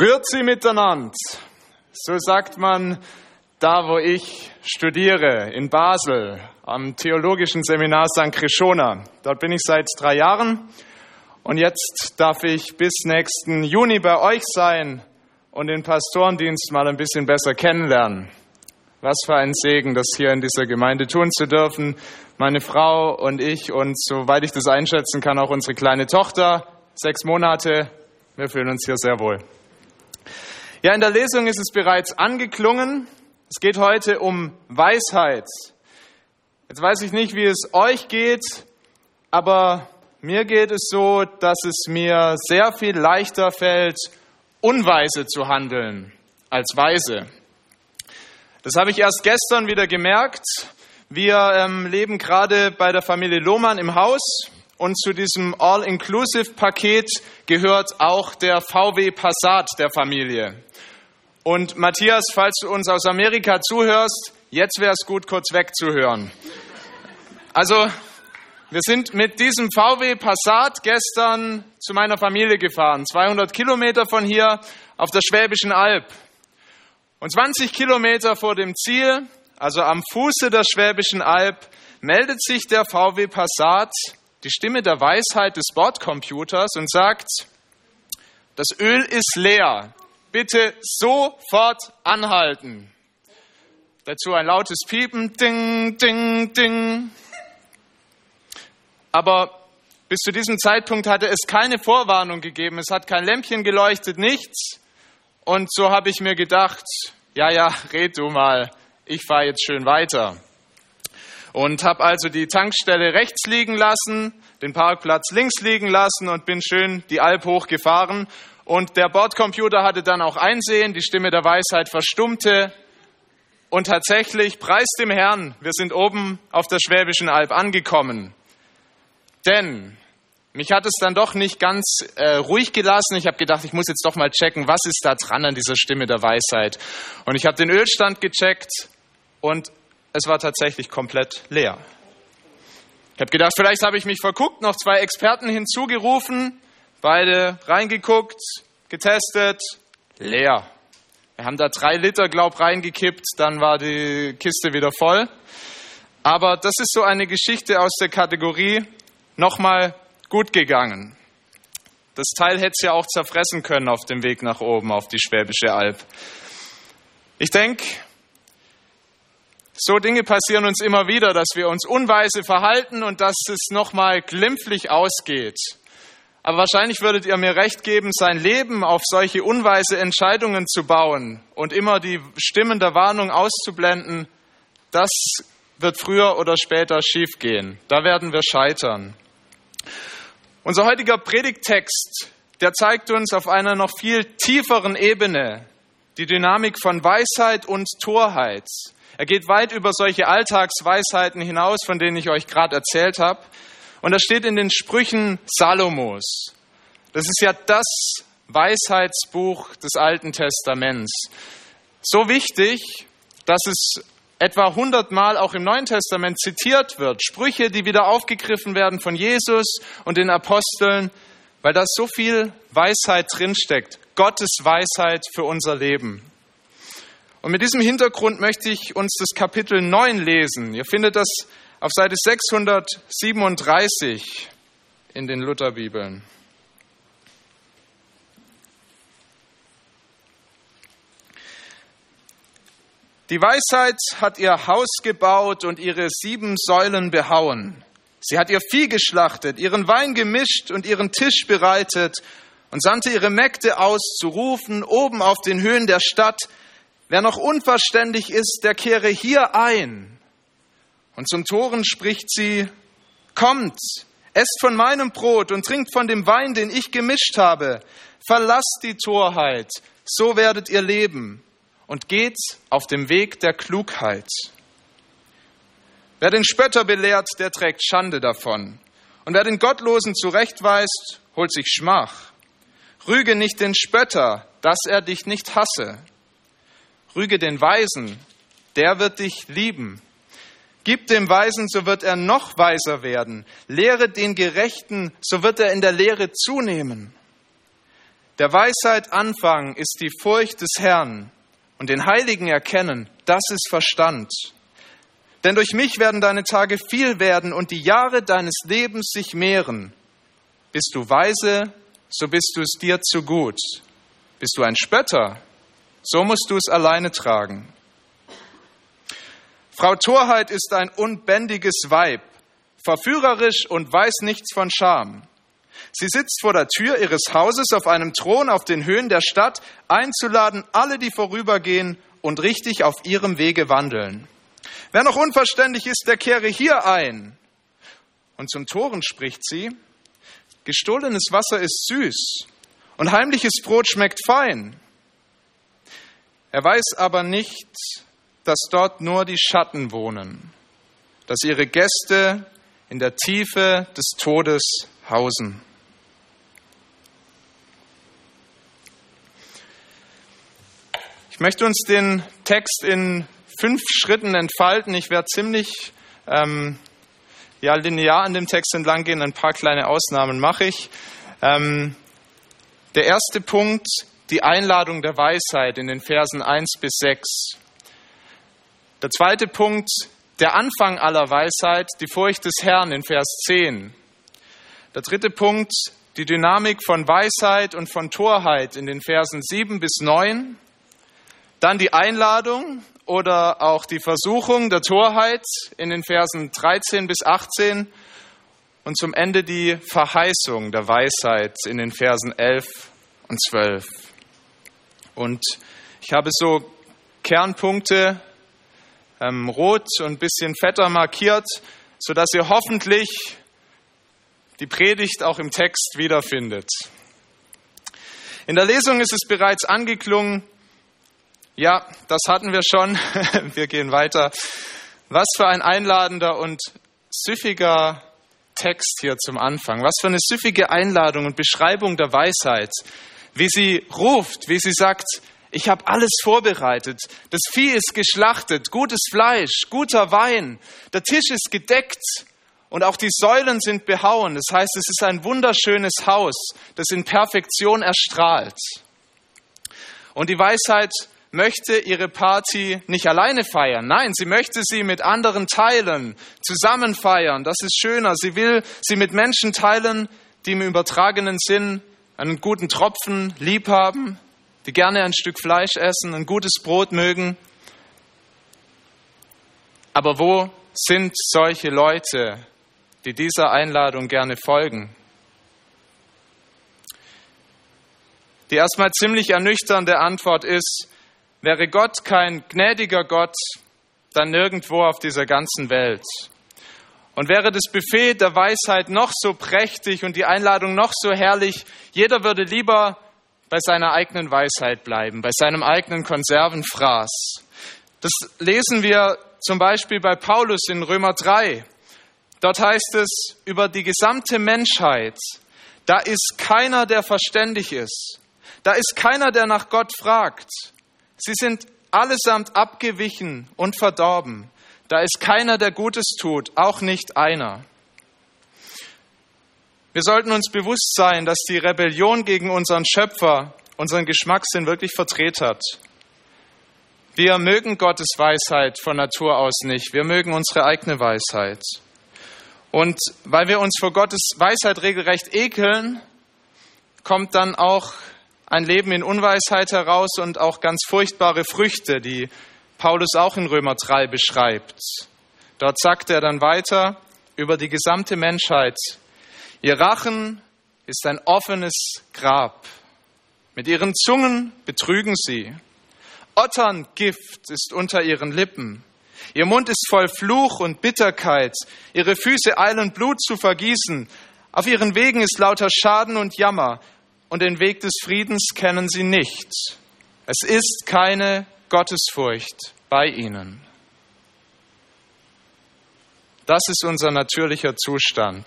Grüezi miteinander. So sagt man da, wo ich studiere, in Basel, am Theologischen Seminar St. Krishona. Dort bin ich seit drei Jahren und jetzt darf ich bis nächsten Juni bei euch sein und den Pastorendienst mal ein bisschen besser kennenlernen. Was für ein Segen, das hier in dieser Gemeinde tun zu dürfen. Meine Frau und ich und soweit ich das einschätzen kann, auch unsere kleine Tochter, sechs Monate. Wir fühlen uns hier sehr wohl. Ja, in der Lesung ist es bereits angeklungen. Es geht heute um Weisheit. Jetzt weiß ich nicht, wie es euch geht, aber mir geht es so, dass es mir sehr viel leichter fällt, unweise zu handeln als weise. Das habe ich erst gestern wieder gemerkt. Wir ähm, leben gerade bei der Familie Lohmann im Haus und zu diesem All-Inclusive-Paket gehört auch der VW Passat der Familie. Und Matthias, falls du uns aus Amerika zuhörst, jetzt wäre es gut, kurz wegzuhören. Also, wir sind mit diesem VW Passat gestern zu meiner Familie gefahren, 200 Kilometer von hier auf der Schwäbischen Alb. Und 20 Kilometer vor dem Ziel, also am Fuße der Schwäbischen Alb, meldet sich der VW Passat, die Stimme der Weisheit des Bordcomputers und sagt, das Öl ist leer bitte sofort anhalten. Dazu ein lautes Piepen, ding, ding, ding. Aber bis zu diesem Zeitpunkt hatte es keine Vorwarnung gegeben, es hat kein Lämpchen geleuchtet, nichts. Und so habe ich mir gedacht, ja, ja, red du mal, ich fahre jetzt schön weiter. Und habe also die Tankstelle rechts liegen lassen, den Parkplatz links liegen lassen und bin schön die Alp hochgefahren und der Bordcomputer hatte dann auch Einsehen, die Stimme der Weisheit verstummte. Und tatsächlich, preis dem Herrn, wir sind oben auf der Schwäbischen Alb angekommen. Denn mich hat es dann doch nicht ganz äh, ruhig gelassen. Ich habe gedacht, ich muss jetzt doch mal checken, was ist da dran an dieser Stimme der Weisheit. Und ich habe den Ölstand gecheckt und es war tatsächlich komplett leer. Ich habe gedacht, vielleicht habe ich mich verguckt, noch zwei Experten hinzugerufen. Beide reingeguckt, getestet, leer. Wir haben da drei Liter, glaub, reingekippt, dann war die Kiste wieder voll. Aber das ist so eine Geschichte aus der Kategorie nochmal gut gegangen. Das Teil hätte es ja auch zerfressen können auf dem Weg nach oben auf die Schwäbische Alb. Ich denke, so Dinge passieren uns immer wieder, dass wir uns unweise verhalten und dass es nochmal glimpflich ausgeht. Aber wahrscheinlich würdet ihr mir recht geben, sein Leben auf solche unweise Entscheidungen zu bauen und immer die Stimmen der Warnung auszublenden, das wird früher oder später schiefgehen. Da werden wir scheitern. Unser heutiger Predigttext, der zeigt uns auf einer noch viel tieferen Ebene die Dynamik von Weisheit und Torheit. Er geht weit über solche Alltagsweisheiten hinaus, von denen ich euch gerade erzählt habe. Und das steht in den Sprüchen Salomos. Das ist ja das Weisheitsbuch des Alten Testaments. So wichtig, dass es etwa hundertmal auch im Neuen Testament zitiert wird. Sprüche, die wieder aufgegriffen werden von Jesus und den Aposteln, weil da so viel Weisheit drinsteckt. Gottes Weisheit für unser Leben. Und mit diesem Hintergrund möchte ich uns das Kapitel 9 lesen. Ihr findet das auf Seite 637 in den Lutherbibeln. Die Weisheit hat ihr Haus gebaut und ihre sieben Säulen behauen. Sie hat ihr Vieh geschlachtet, ihren Wein gemischt und ihren Tisch bereitet und sandte ihre Mägde aus, zu rufen, oben auf den Höhen der Stadt, wer noch unverständig ist, der kehre hier ein. Und zum Toren spricht sie, Kommt, esst von meinem Brot und trinkt von dem Wein, den ich gemischt habe. Verlasst die Torheit, so werdet ihr leben und geht auf dem Weg der Klugheit. Wer den Spötter belehrt, der trägt Schande davon. Und wer den Gottlosen zurechtweist, holt sich Schmach. Rüge nicht den Spötter, dass er dich nicht hasse. Rüge den Weisen, der wird dich lieben. Gib dem Weisen, so wird er noch weiser werden. Lehre den Gerechten, so wird er in der Lehre zunehmen. Der Weisheit Anfang ist die Furcht des Herrn und den Heiligen erkennen, das ist Verstand. Denn durch mich werden deine Tage viel werden und die Jahre deines Lebens sich mehren. Bist du weise, so bist du es dir zu gut. Bist du ein Spötter, so musst du es alleine tragen. Frau Torheit ist ein unbändiges Weib, verführerisch und weiß nichts von Scham. Sie sitzt vor der Tür ihres Hauses auf einem Thron auf den Höhen der Stadt, einzuladen alle, die vorübergehen und richtig auf ihrem Wege wandeln. Wer noch unverständlich ist, der kehre hier ein. Und zum Toren spricht sie, gestohlenes Wasser ist süß und heimliches Brot schmeckt fein. Er weiß aber nicht, dass dort nur die Schatten wohnen, dass ihre Gäste in der Tiefe des Todes hausen. Ich möchte uns den Text in fünf Schritten entfalten. Ich werde ziemlich ähm, ja, linear an dem Text entlang gehen. Ein paar kleine Ausnahmen mache ich. Ähm, der erste Punkt, die Einladung der Weisheit in den Versen 1 bis 6. Der zweite Punkt, der Anfang aller Weisheit, die Furcht des Herrn in Vers 10. Der dritte Punkt, die Dynamik von Weisheit und von Torheit in den Versen 7 bis 9. Dann die Einladung oder auch die Versuchung der Torheit in den Versen 13 bis 18 und zum Ende die Verheißung der Weisheit in den Versen 11 und 12. Und ich habe so Kernpunkte ähm, rot und ein bisschen fetter markiert, sodass ihr hoffentlich die Predigt auch im Text wiederfindet. In der Lesung ist es bereits angeklungen, ja, das hatten wir schon. Wir gehen weiter. Was für ein einladender und süffiger Text hier zum Anfang. Was für eine süffige Einladung und Beschreibung der Weisheit. Wie sie ruft, wie sie sagt, ich habe alles vorbereitet. Das Vieh ist geschlachtet, gutes Fleisch, guter Wein. Der Tisch ist gedeckt und auch die Säulen sind behauen. Das heißt, es ist ein wunderschönes Haus, das in Perfektion erstrahlt. Und die Weisheit möchte ihre Party nicht alleine feiern. Nein, sie möchte sie mit anderen teilen, zusammen feiern. Das ist schöner. Sie will sie mit Menschen teilen, die im übertragenen Sinn einen guten Tropfen lieb haben, die gerne ein Stück Fleisch essen, ein gutes Brot mögen. Aber wo sind solche Leute, die dieser Einladung gerne folgen? Die erstmal ziemlich ernüchternde Antwort ist, Wäre Gott kein gnädiger Gott, dann nirgendwo auf dieser ganzen Welt. Und wäre das Buffet der Weisheit noch so prächtig und die Einladung noch so herrlich, jeder würde lieber bei seiner eigenen Weisheit bleiben, bei seinem eigenen Konservenfraß. Das lesen wir zum Beispiel bei Paulus in Römer 3. Dort heißt es über die gesamte Menschheit, da ist keiner, der verständig ist. Da ist keiner, der nach Gott fragt. Sie sind allesamt abgewichen und verdorben. Da ist keiner, der Gutes tut, auch nicht einer. Wir sollten uns bewusst sein, dass die Rebellion gegen unseren Schöpfer unseren Geschmackssinn wirklich verdreht hat. Wir mögen Gottes Weisheit von Natur aus nicht. Wir mögen unsere eigene Weisheit. Und weil wir uns vor Gottes Weisheit regelrecht ekeln, kommt dann auch ein Leben in Unweisheit heraus und auch ganz furchtbare Früchte, die Paulus auch in Römer 3 beschreibt. Dort sagt er dann weiter über die gesamte Menschheit, ihr Rachen ist ein offenes Grab, mit ihren Zungen betrügen sie, Otterngift ist unter ihren Lippen, ihr Mund ist voll Fluch und Bitterkeit, ihre Füße eilen Blut zu vergießen, auf ihren Wegen ist lauter Schaden und Jammer, und den Weg des Friedens kennen sie nicht. Es ist keine Gottesfurcht bei ihnen. Das ist unser natürlicher Zustand.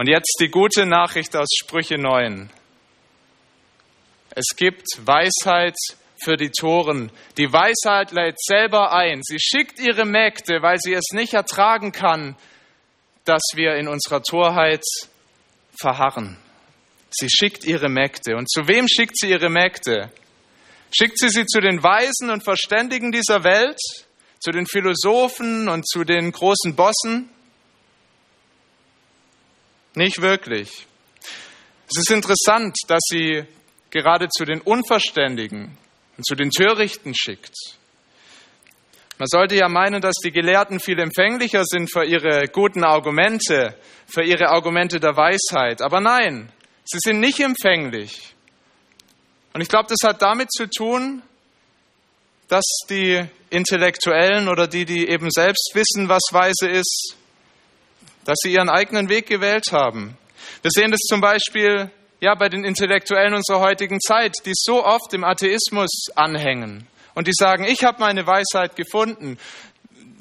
Und jetzt die gute Nachricht aus Sprüche 9. Es gibt Weisheit für die Toren. Die Weisheit lädt selber ein. Sie schickt ihre Mägde, weil sie es nicht ertragen kann, dass wir in unserer Torheit verharren. Sie schickt ihre Mägde. Und zu wem schickt sie ihre Mägde? Schickt sie sie zu den Weisen und Verständigen dieser Welt, zu den Philosophen und zu den großen Bossen? Nicht wirklich. Es ist interessant, dass sie gerade zu den Unverständigen und zu den Törichten schickt. Man sollte ja meinen, dass die Gelehrten viel empfänglicher sind für ihre guten Argumente, für ihre Argumente der Weisheit. Aber nein, sie sind nicht empfänglich. Und ich glaube, das hat damit zu tun, dass die Intellektuellen oder die, die eben selbst wissen, was weise ist, dass sie ihren eigenen Weg gewählt haben. Wir sehen das zum Beispiel ja, bei den Intellektuellen unserer heutigen Zeit, die so oft dem Atheismus anhängen und die sagen, ich habe meine Weisheit gefunden.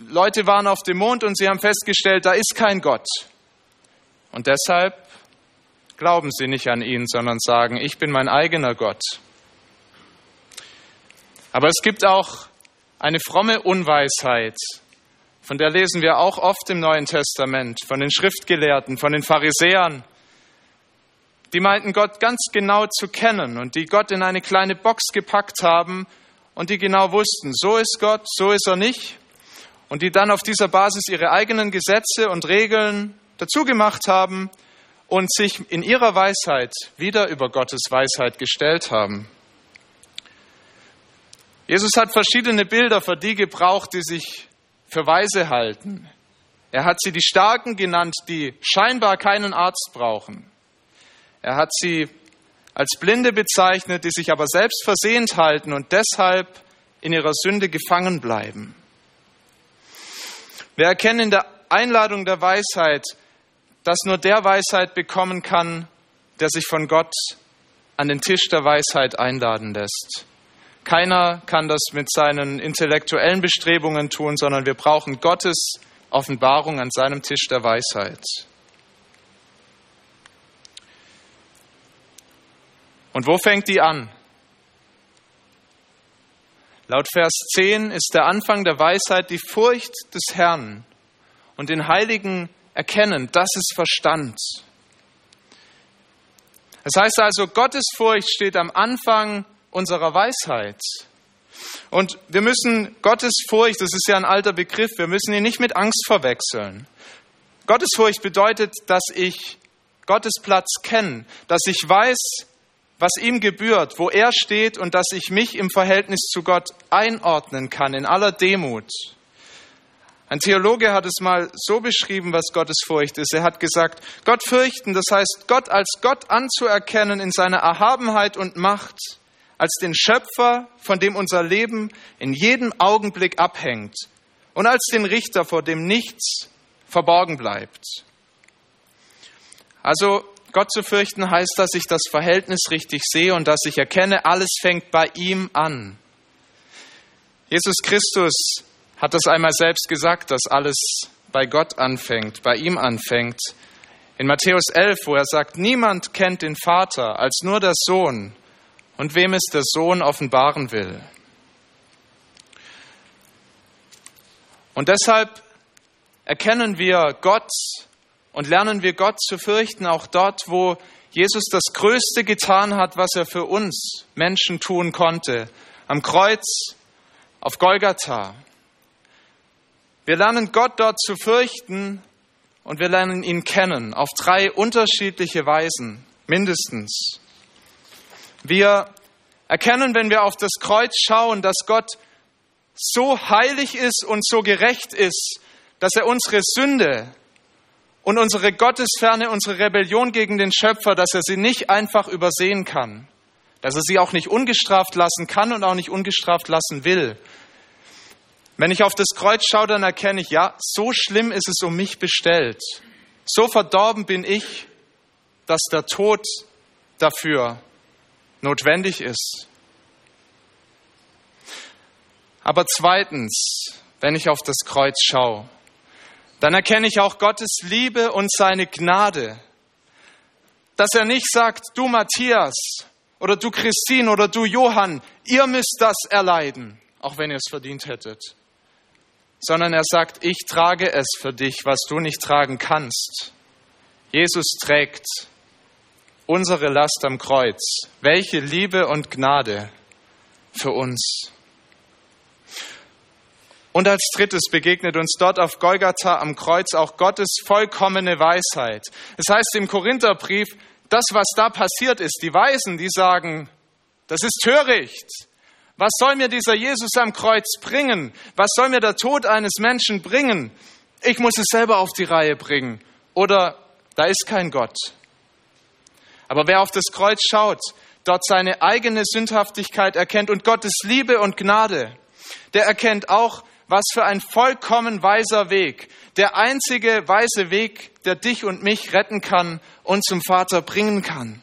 Leute waren auf dem Mond und sie haben festgestellt, da ist kein Gott. Und deshalb glauben sie nicht an ihn, sondern sagen, ich bin mein eigener Gott. Aber es gibt auch eine fromme Unweisheit, von der lesen wir auch oft im Neuen Testament, von den Schriftgelehrten, von den Pharisäern, die meinten Gott ganz genau zu kennen und die Gott in eine kleine Box gepackt haben und die genau wussten, so ist Gott, so ist er nicht und die dann auf dieser Basis ihre eigenen Gesetze und Regeln dazu gemacht haben und sich in ihrer Weisheit wieder über Gottes Weisheit gestellt haben. Jesus hat verschiedene Bilder für die gebraucht, die sich für weise halten. Er hat sie die Starken genannt, die scheinbar keinen Arzt brauchen. Er hat sie als Blinde bezeichnet, die sich aber selbst versehnt halten und deshalb in ihrer Sünde gefangen bleiben. Wir erkennen in der Einladung der Weisheit, dass nur der Weisheit bekommen kann, der sich von Gott an den Tisch der Weisheit einladen lässt. Keiner kann das mit seinen intellektuellen Bestrebungen tun, sondern wir brauchen Gottes Offenbarung an seinem Tisch der Weisheit. Und wo fängt die an? Laut Vers 10 ist der Anfang der Weisheit die Furcht des Herrn und den Heiligen erkennen, das ist Verstand. Das heißt also, Gottes Furcht steht am Anfang unserer Weisheit. Und wir müssen Gottes Furcht, das ist ja ein alter Begriff, wir müssen ihn nicht mit Angst verwechseln. Gottes Furcht bedeutet, dass ich Gottes Platz kenne, dass ich weiß, was ihm gebührt, wo er steht und dass ich mich im Verhältnis zu Gott einordnen kann in aller Demut. Ein Theologe hat es mal so beschrieben, was Gottes Furcht ist. Er hat gesagt, Gott fürchten, das heißt Gott als Gott anzuerkennen in seiner Erhabenheit und Macht, als den Schöpfer, von dem unser Leben in jedem Augenblick abhängt und als den Richter, vor dem nichts verborgen bleibt. Also Gott zu fürchten heißt, dass ich das Verhältnis richtig sehe und dass ich erkenne, alles fängt bei ihm an. Jesus Christus hat das einmal selbst gesagt, dass alles bei Gott anfängt, bei ihm anfängt. In Matthäus 11, wo er sagt, niemand kennt den Vater als nur der Sohn und wem es der Sohn offenbaren will. Und deshalb erkennen wir Gott und lernen wir Gott zu fürchten, auch dort, wo Jesus das Größte getan hat, was er für uns Menschen tun konnte, am Kreuz, auf Golgatha. Wir lernen Gott dort zu fürchten und wir lernen ihn kennen auf drei unterschiedliche Weisen, mindestens. Wir erkennen, wenn wir auf das Kreuz schauen, dass Gott so heilig ist und so gerecht ist, dass er unsere Sünde, und unsere Gottesferne, unsere Rebellion gegen den Schöpfer, dass er sie nicht einfach übersehen kann, dass er sie auch nicht ungestraft lassen kann und auch nicht ungestraft lassen will. Wenn ich auf das Kreuz schaue, dann erkenne ich, ja, so schlimm ist es um mich bestellt. So verdorben bin ich, dass der Tod dafür notwendig ist. Aber zweitens, wenn ich auf das Kreuz schaue, dann erkenne ich auch Gottes Liebe und seine Gnade. Dass er nicht sagt, du Matthias oder du Christine oder du Johann, ihr müsst das erleiden, auch wenn ihr es verdient hättet, sondern er sagt, ich trage es für dich, was du nicht tragen kannst. Jesus trägt unsere Last am Kreuz. Welche Liebe und Gnade für uns. Und als drittes begegnet uns dort auf Golgatha am Kreuz auch Gottes vollkommene Weisheit. Es heißt im Korintherbrief, das, was da passiert ist, die Weisen, die sagen, das ist töricht. Was soll mir dieser Jesus am Kreuz bringen? Was soll mir der Tod eines Menschen bringen? Ich muss es selber auf die Reihe bringen. Oder da ist kein Gott. Aber wer auf das Kreuz schaut, dort seine eigene Sündhaftigkeit erkennt und Gottes Liebe und Gnade, der erkennt auch, was für ein vollkommen weiser Weg, der einzige weise Weg, der dich und mich retten kann und zum Vater bringen kann.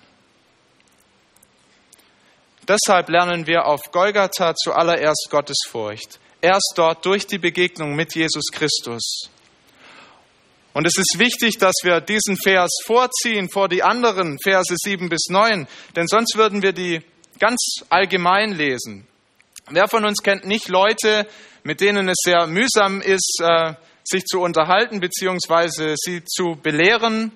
Deshalb lernen wir auf Golgatha zuallererst Gottesfurcht. Erst dort durch die Begegnung mit Jesus Christus. Und es ist wichtig, dass wir diesen Vers vorziehen vor die anderen Verse 7 bis 9, denn sonst würden wir die ganz allgemein lesen. Wer von uns kennt nicht Leute, mit denen es sehr mühsam ist, äh, sich zu unterhalten bzw. sie zu belehren,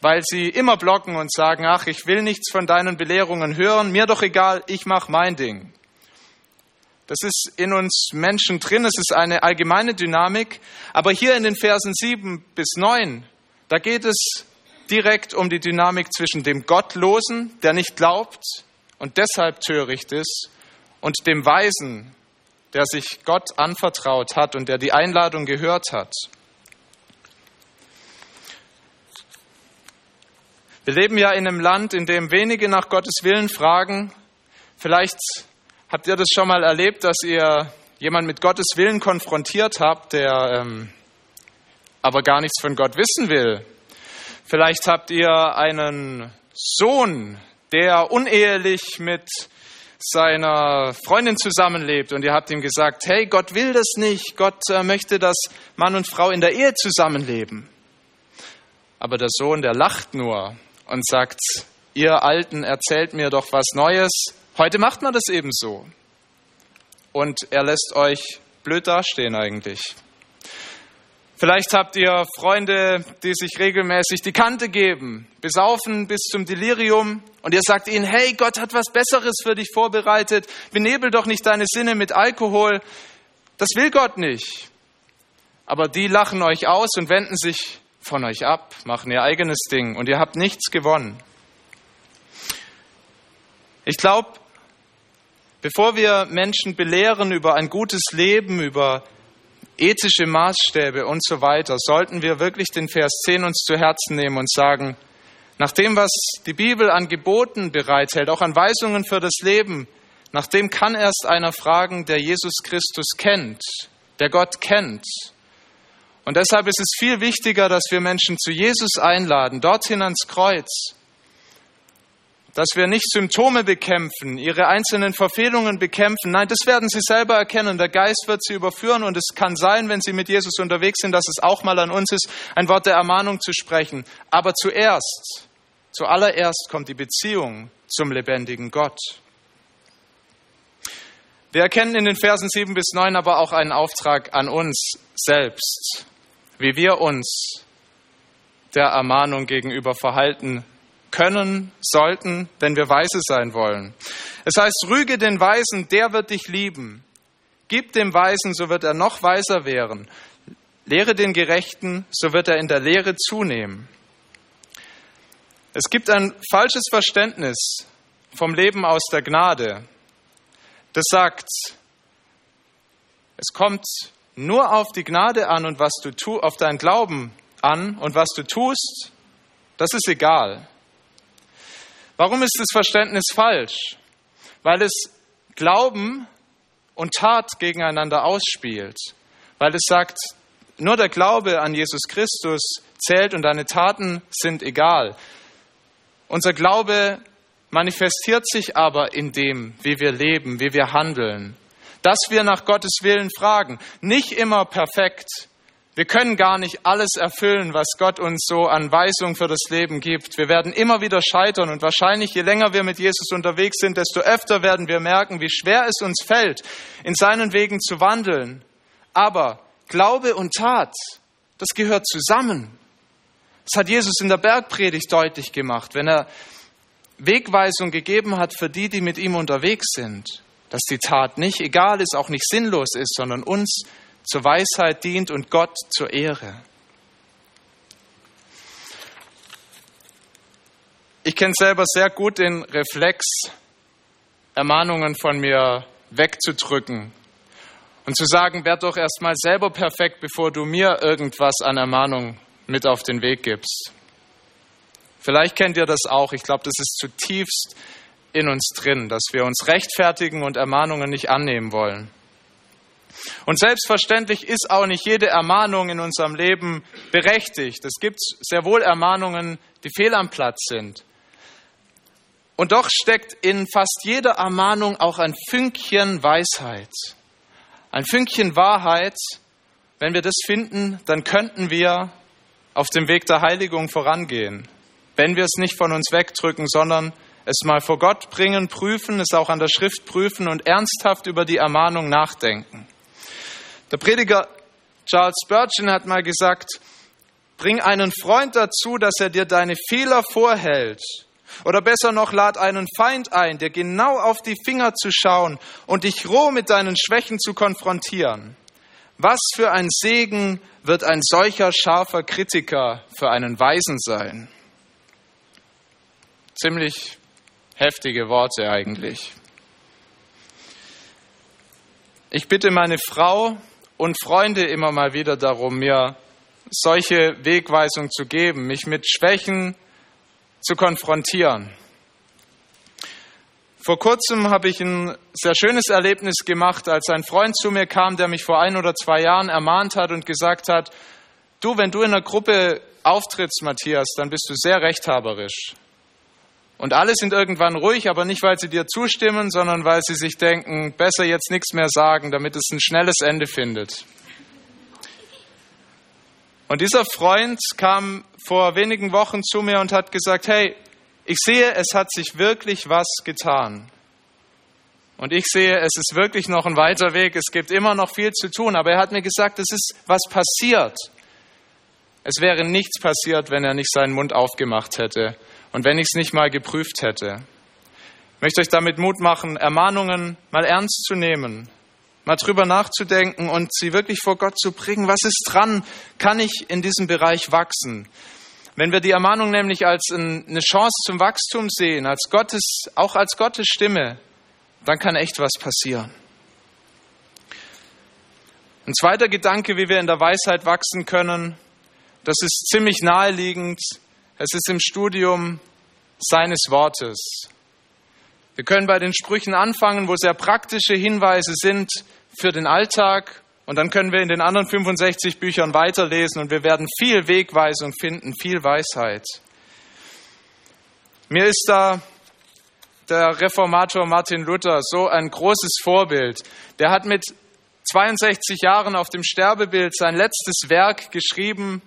weil sie immer blocken und sagen, ach, ich will nichts von deinen Belehrungen hören, mir doch egal, ich mache mein Ding. Das ist in uns Menschen drin, es ist eine allgemeine Dynamik, aber hier in den Versen 7 bis 9, da geht es direkt um die Dynamik zwischen dem Gottlosen, der nicht glaubt und deshalb töricht ist, und dem Weisen, der sich Gott anvertraut hat und der die Einladung gehört hat. Wir leben ja in einem Land, in dem wenige nach Gottes Willen fragen. Vielleicht habt ihr das schon mal erlebt, dass ihr jemand mit Gottes Willen konfrontiert habt, der ähm, aber gar nichts von Gott wissen will. Vielleicht habt ihr einen Sohn, der unehelich mit seiner Freundin zusammenlebt und ihr habt ihm gesagt, hey, Gott will das nicht, Gott äh, möchte, dass Mann und Frau in der Ehe zusammenleben. Aber der Sohn, der lacht nur und sagt, ihr Alten erzählt mir doch was Neues, heute macht man das eben so. Und er lässt euch blöd dastehen eigentlich. Vielleicht habt ihr Freunde, die sich regelmäßig die Kante geben, besaufen bis zum Delirium und ihr sagt ihnen, hey, Gott hat was Besseres für dich vorbereitet, benebel doch nicht deine Sinne mit Alkohol. Das will Gott nicht. Aber die lachen euch aus und wenden sich von euch ab, machen ihr eigenes Ding und ihr habt nichts gewonnen. Ich glaube, bevor wir Menschen belehren über ein gutes Leben, über ethische Maßstäbe und so weiter, sollten wir wirklich den Vers 10 uns zu Herzen nehmen und sagen, nach dem, was die Bibel an Geboten bereithält, auch an Weisungen für das Leben, nach dem kann erst einer fragen, der Jesus Christus kennt, der Gott kennt. Und deshalb ist es viel wichtiger, dass wir Menschen zu Jesus einladen, dorthin ans Kreuz, dass wir nicht Symptome bekämpfen, ihre einzelnen Verfehlungen bekämpfen. Nein, das werden sie selber erkennen. Der Geist wird sie überführen und es kann sein, wenn sie mit Jesus unterwegs sind, dass es auch mal an uns ist, ein Wort der Ermahnung zu sprechen. Aber zuerst, zuallererst kommt die Beziehung zum lebendigen Gott. Wir erkennen in den Versen 7 bis 9 aber auch einen Auftrag an uns selbst, wie wir uns der Ermahnung gegenüber verhalten können, sollten, wenn wir weise sein wollen. Es heißt, rüge den Weisen, der wird dich lieben. Gib dem Weisen, so wird er noch weiser werden. Lehre den Gerechten, so wird er in der Lehre zunehmen. Es gibt ein falsches Verständnis vom Leben aus der Gnade. Das sagt, es kommt nur auf die Gnade an und was du tu, auf deinen Glauben an und was du tust, das ist egal. Warum ist das Verständnis falsch? Weil es Glauben und Tat gegeneinander ausspielt. Weil es sagt, nur der Glaube an Jesus Christus zählt und deine Taten sind egal. Unser Glaube manifestiert sich aber in dem, wie wir leben, wie wir handeln. Dass wir nach Gottes Willen fragen. Nicht immer perfekt, wir können gar nicht alles erfüllen, was Gott uns so an Weisung für das Leben gibt. Wir werden immer wieder scheitern und wahrscheinlich je länger wir mit Jesus unterwegs sind, desto öfter werden wir merken, wie schwer es uns fällt, in seinen Wegen zu wandeln. Aber Glaube und Tat, das gehört zusammen. Das hat Jesus in der Bergpredigt deutlich gemacht, wenn er Wegweisung gegeben hat für die, die mit ihm unterwegs sind. Dass die Tat nicht egal ist, auch nicht sinnlos ist, sondern uns zur Weisheit dient und Gott zur Ehre. Ich kenne selber sehr gut den Reflex, Ermahnungen von mir wegzudrücken und zu sagen, werd doch erst mal selber perfekt, bevor du mir irgendwas an Ermahnung mit auf den Weg gibst. Vielleicht kennt ihr das auch. Ich glaube, das ist zutiefst in uns drin, dass wir uns rechtfertigen und Ermahnungen nicht annehmen wollen. Und selbstverständlich ist auch nicht jede Ermahnung in unserem Leben berechtigt. Es gibt sehr wohl Ermahnungen, die fehl am Platz sind. Und doch steckt in fast jeder Ermahnung auch ein Fünkchen Weisheit, ein Fünkchen Wahrheit. Wenn wir das finden, dann könnten wir auf dem Weg der Heiligung vorangehen wenn wir es nicht von uns wegdrücken, sondern es mal vor Gott bringen, prüfen, es auch an der Schrift prüfen und ernsthaft über die Ermahnung nachdenken. Der Prediger Charles Spurgeon hat mal gesagt, bring einen Freund dazu, dass er dir deine Fehler vorhält. Oder besser noch, lad einen Feind ein, dir genau auf die Finger zu schauen und dich roh mit deinen Schwächen zu konfrontieren. Was für ein Segen wird ein solcher scharfer Kritiker für einen Weisen sein? Ziemlich heftige Worte eigentlich. Ich bitte meine Frau und Freunde immer mal wieder darum, mir solche Wegweisungen zu geben, mich mit Schwächen zu konfrontieren. Vor kurzem habe ich ein sehr schönes Erlebnis gemacht, als ein Freund zu mir kam, der mich vor ein oder zwei Jahren ermahnt hat und gesagt hat, du, wenn du in einer Gruppe auftrittst, Matthias, dann bist du sehr rechthaberisch. Und alle sind irgendwann ruhig, aber nicht, weil sie dir zustimmen, sondern weil sie sich denken, besser jetzt nichts mehr sagen, damit es ein schnelles Ende findet. Und dieser Freund kam vor wenigen Wochen zu mir und hat gesagt, hey, ich sehe, es hat sich wirklich was getan. Und ich sehe, es ist wirklich noch ein weiter Weg, es gibt immer noch viel zu tun, aber er hat mir gesagt, es ist was passiert. Es wäre nichts passiert, wenn er nicht seinen Mund aufgemacht hätte und wenn ich es nicht mal geprüft hätte. Ich möchte euch damit Mut machen, Ermahnungen mal ernst zu nehmen, mal drüber nachzudenken und sie wirklich vor Gott zu bringen. Was ist dran? Kann ich in diesem Bereich wachsen? Wenn wir die Ermahnung nämlich als eine Chance zum Wachstum sehen, als Gottes, auch als Gottes Stimme, dann kann echt was passieren. Ein zweiter Gedanke, wie wir in der Weisheit wachsen können, das ist ziemlich naheliegend. Es ist im Studium seines Wortes. Wir können bei den Sprüchen anfangen, wo sehr praktische Hinweise sind für den Alltag. Und dann können wir in den anderen 65 Büchern weiterlesen und wir werden viel Wegweisung finden, viel Weisheit. Mir ist da der Reformator Martin Luther so ein großes Vorbild. Der hat mit 62 Jahren auf dem Sterbebild sein letztes Werk geschrieben,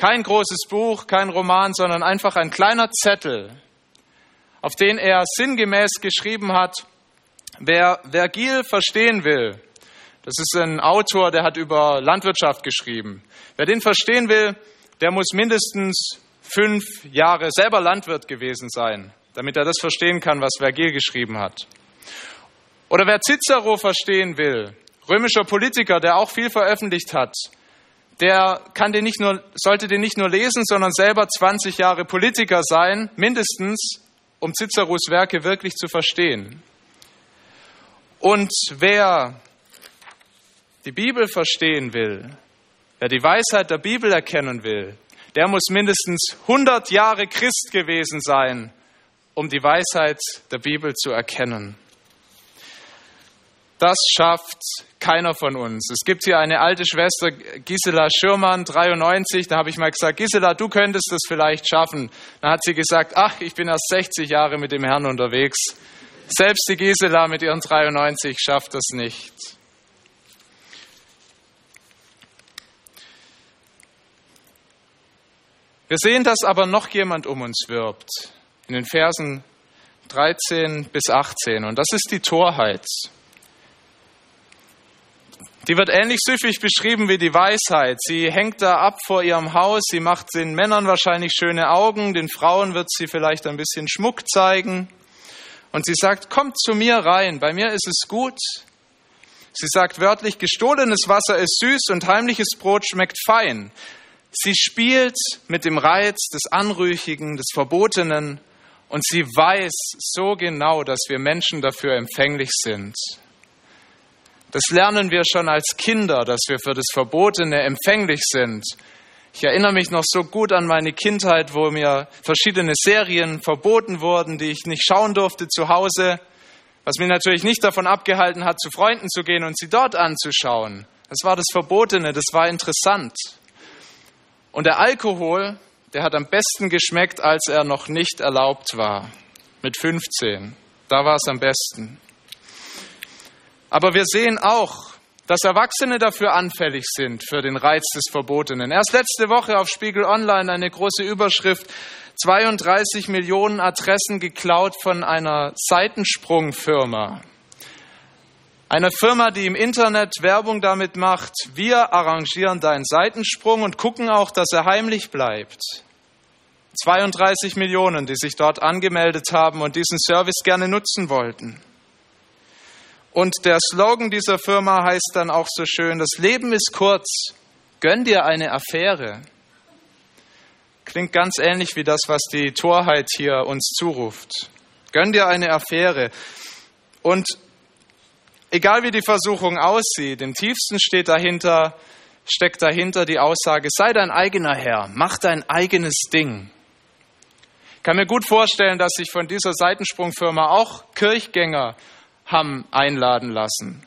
kein großes Buch, kein Roman, sondern einfach ein kleiner Zettel, auf den er sinngemäß geschrieben hat, wer Vergil verstehen will, das ist ein Autor, der hat über Landwirtschaft geschrieben. Wer den verstehen will, der muss mindestens fünf Jahre selber Landwirt gewesen sein, damit er das verstehen kann, was Vergil geschrieben hat. Oder wer Cicero verstehen will, römischer Politiker, der auch viel veröffentlicht hat, der kann den nicht nur, sollte den nicht nur lesen, sondern selber 20 Jahre Politiker sein, mindestens, um Ciceros Werke wirklich zu verstehen. Und wer die Bibel verstehen will, wer die Weisheit der Bibel erkennen will, der muss mindestens 100 Jahre Christ gewesen sein, um die Weisheit der Bibel zu erkennen. Das schafft keiner von uns. Es gibt hier eine alte Schwester, Gisela Schirmann, 93. Da habe ich mal gesagt, Gisela, du könntest das vielleicht schaffen. Da hat sie gesagt, ach, ich bin erst 60 Jahre mit dem Herrn unterwegs. Selbst die Gisela mit ihren 93 schafft das nicht. Wir sehen, dass aber noch jemand um uns wirbt. In den Versen 13 bis 18. Und das ist die Torheit. Die wird ähnlich süffig beschrieben wie die Weisheit. Sie hängt da ab vor ihrem Haus, sie macht den Männern wahrscheinlich schöne Augen, den Frauen wird sie vielleicht ein bisschen Schmuck zeigen. Und sie sagt, kommt zu mir rein, bei mir ist es gut. Sie sagt wörtlich, gestohlenes Wasser ist süß und heimliches Brot schmeckt fein. Sie spielt mit dem Reiz des Anrüchigen, des Verbotenen und sie weiß so genau, dass wir Menschen dafür empfänglich sind. Das lernen wir schon als Kinder, dass wir für das Verbotene empfänglich sind. Ich erinnere mich noch so gut an meine Kindheit, wo mir verschiedene Serien verboten wurden, die ich nicht schauen durfte zu Hause, was mich natürlich nicht davon abgehalten hat, zu Freunden zu gehen und sie dort anzuschauen. Das war das Verbotene, das war interessant. Und der Alkohol, der hat am besten geschmeckt, als er noch nicht erlaubt war. Mit 15. Da war es am besten. Aber wir sehen auch, dass Erwachsene dafür anfällig sind, für den Reiz des Verbotenen. Erst letzte Woche auf Spiegel Online eine große Überschrift, 32 Millionen Adressen geklaut von einer Seitensprungfirma. Eine Firma, die im Internet Werbung damit macht, wir arrangieren deinen Seitensprung und gucken auch, dass er heimlich bleibt. 32 Millionen, die sich dort angemeldet haben und diesen Service gerne nutzen wollten. Und der Slogan dieser Firma heißt dann auch so schön, das Leben ist kurz, gönn dir eine Affäre. Klingt ganz ähnlich wie das, was die Torheit hier uns zuruft. Gönn dir eine Affäre. Und egal wie die Versuchung aussieht, im tiefsten steht dahinter, steckt dahinter die Aussage, sei dein eigener Herr, mach dein eigenes Ding. Ich kann mir gut vorstellen, dass sich von dieser Seitensprungfirma auch Kirchgänger haben einladen lassen.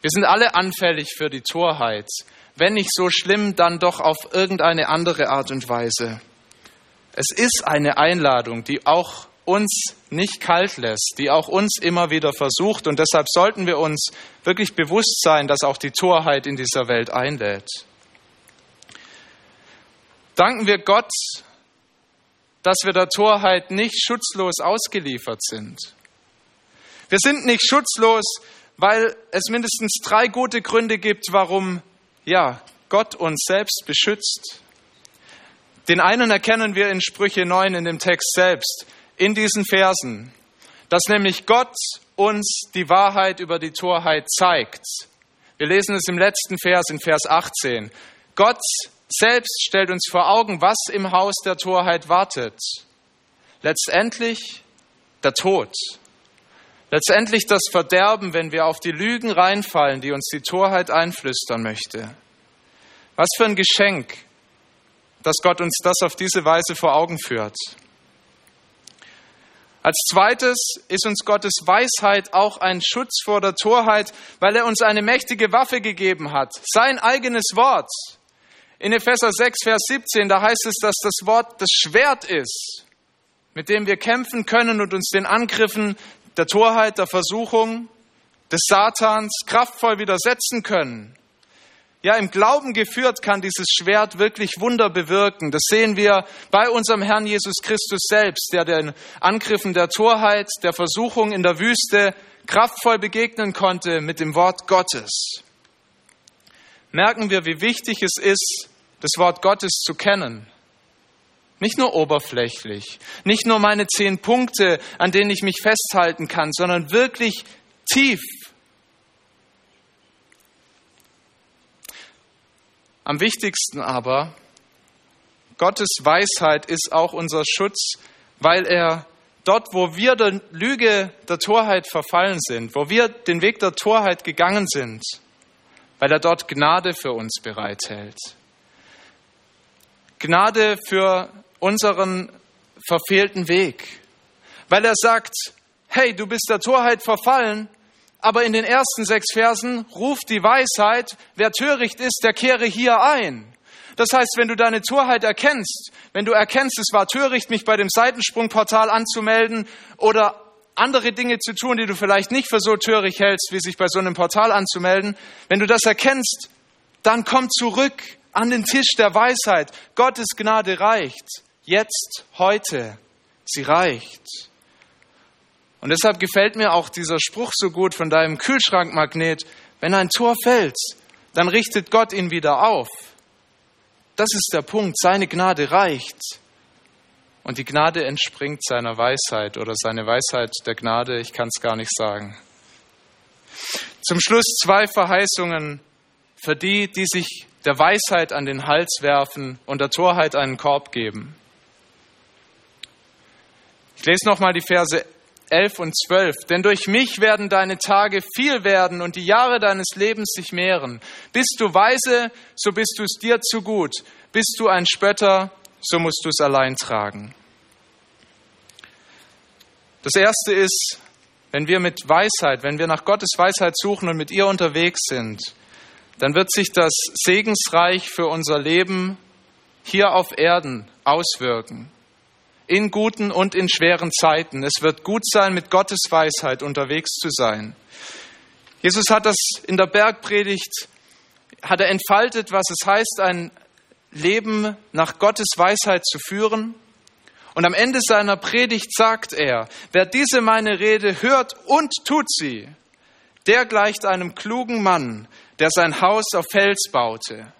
Wir sind alle anfällig für die Torheit. Wenn nicht so schlimm, dann doch auf irgendeine andere Art und Weise. Es ist eine Einladung, die auch uns nicht kalt lässt, die auch uns immer wieder versucht. Und deshalb sollten wir uns wirklich bewusst sein, dass auch die Torheit in dieser Welt einlädt. Danken wir Gott, dass wir der Torheit nicht schutzlos ausgeliefert sind. Wir sind nicht schutzlos, weil es mindestens drei gute Gründe gibt, warum ja, Gott uns selbst beschützt. Den einen erkennen wir in Sprüche 9 in dem Text selbst, in diesen Versen, dass nämlich Gott uns die Wahrheit über die Torheit zeigt. Wir lesen es im letzten Vers, in Vers 18. Gott selbst stellt uns vor Augen, was im Haus der Torheit wartet. Letztendlich der Tod. Letztendlich das Verderben, wenn wir auf die Lügen reinfallen, die uns die Torheit einflüstern möchte. Was für ein Geschenk, dass Gott uns das auf diese Weise vor Augen führt. Als zweites ist uns Gottes Weisheit auch ein Schutz vor der Torheit, weil er uns eine mächtige Waffe gegeben hat, sein eigenes Wort. In Epheser 6, Vers 17, da heißt es, dass das Wort das Schwert ist, mit dem wir kämpfen können und uns den Angriffen der Torheit, der Versuchung, des Satans kraftvoll widersetzen können. Ja, im Glauben geführt kann dieses Schwert wirklich Wunder bewirken. Das sehen wir bei unserem Herrn Jesus Christus selbst, der den Angriffen der Torheit, der Versuchung in der Wüste kraftvoll begegnen konnte mit dem Wort Gottes. Merken wir, wie wichtig es ist, das Wort Gottes zu kennen. Nicht nur oberflächlich, nicht nur meine zehn Punkte, an denen ich mich festhalten kann, sondern wirklich tief. Am wichtigsten aber, Gottes Weisheit ist auch unser Schutz, weil er dort, wo wir der Lüge der Torheit verfallen sind, wo wir den Weg der Torheit gegangen sind, weil er dort Gnade für uns bereithält. Gnade für unseren verfehlten Weg, weil er sagt, hey, du bist der Torheit verfallen, aber in den ersten sechs Versen ruft die Weisheit, wer töricht ist, der kehre hier ein. Das heißt, wenn du deine Torheit erkennst, wenn du erkennst, es war töricht, mich bei dem Seitensprungportal anzumelden oder andere Dinge zu tun, die du vielleicht nicht für so töricht hältst, wie sich bei so einem Portal anzumelden, wenn du das erkennst, dann komm zurück an den Tisch der Weisheit. Gottes Gnade reicht jetzt, heute. Sie reicht. Und deshalb gefällt mir auch dieser Spruch so gut von deinem Kühlschrankmagnet. Wenn ein Tor fällt, dann richtet Gott ihn wieder auf. Das ist der Punkt. Seine Gnade reicht. Und die Gnade entspringt seiner Weisheit oder seine Weisheit der Gnade, ich kann es gar nicht sagen. Zum Schluss zwei Verheißungen für die, die sich der Weisheit an den Hals werfen und der Torheit einen Korb geben. Ich lese nochmal die Verse 11 und 12. Denn durch mich werden deine Tage viel werden und die Jahre deines Lebens sich mehren. Bist du weise, so bist du es dir zu gut. Bist du ein Spötter, so musst du es allein tragen. Das erste ist, wenn wir mit Weisheit, wenn wir nach Gottes Weisheit suchen und mit ihr unterwegs sind, dann wird sich das Segensreich für unser Leben hier auf Erden auswirken. In guten und in schweren Zeiten. Es wird gut sein, mit Gottes Weisheit unterwegs zu sein. Jesus hat das in der Bergpredigt, hat er entfaltet, was es heißt, ein Leben nach Gottes Weisheit zu führen. Und am Ende seiner Predigt sagt er, wer diese meine Rede hört und tut sie, der gleicht einem klugen Mann, der sein Haus auf Fels baute.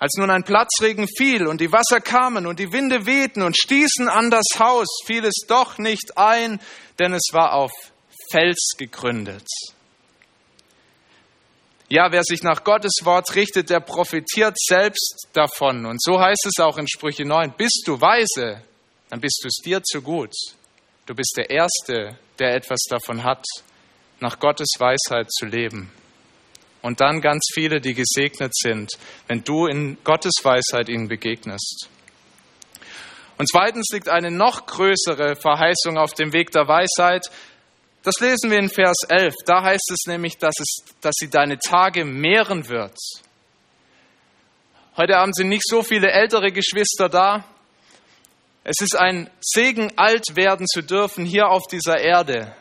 Als nun ein Platzregen fiel und die Wasser kamen und die Winde wehten und stießen an das Haus, fiel es doch nicht ein, denn es war auf Fels gegründet. Ja, wer sich nach Gottes Wort richtet, der profitiert selbst davon. Und so heißt es auch in Sprüche 9, bist du weise, dann bist du es dir zu gut. Du bist der Erste, der etwas davon hat, nach Gottes Weisheit zu leben. Und dann ganz viele, die gesegnet sind, wenn du in Gottes Weisheit ihnen begegnest. Und zweitens liegt eine noch größere Verheißung auf dem Weg der Weisheit. Das lesen wir in Vers 11. Da heißt es nämlich, dass, es, dass sie deine Tage mehren wird. Heute Abend sind nicht so viele ältere Geschwister da. Es ist ein Segen, alt werden zu dürfen hier auf dieser Erde.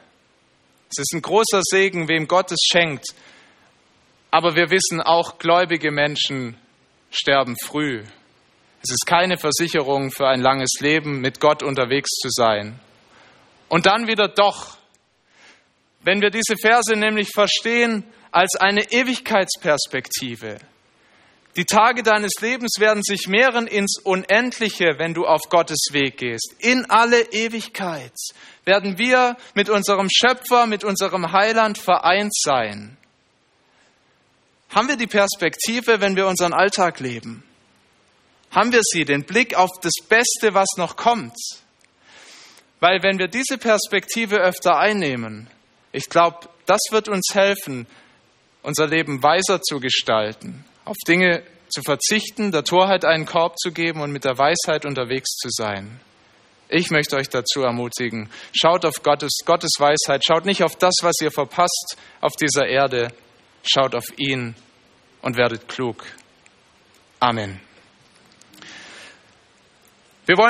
Es ist ein großer Segen, wem Gott es schenkt. Aber wir wissen auch, gläubige Menschen sterben früh. Es ist keine Versicherung für ein langes Leben, mit Gott unterwegs zu sein. Und dann wieder doch. Wenn wir diese Verse nämlich verstehen als eine Ewigkeitsperspektive, die Tage deines Lebens werden sich mehren ins Unendliche, wenn du auf Gottes Weg gehst. In alle Ewigkeit werden wir mit unserem Schöpfer, mit unserem Heiland vereint sein. Haben wir die Perspektive, wenn wir unseren Alltag leben? Haben wir sie, den Blick auf das Beste, was noch kommt? Weil wenn wir diese Perspektive öfter einnehmen, ich glaube, das wird uns helfen, unser Leben weiser zu gestalten, auf Dinge zu verzichten, der Torheit einen Korb zu geben und mit der Weisheit unterwegs zu sein. Ich möchte euch dazu ermutigen, schaut auf Gottes, Gottes Weisheit, schaut nicht auf das, was ihr verpasst auf dieser Erde, schaut auf ihn und werdet klug. Amen. Wir wollen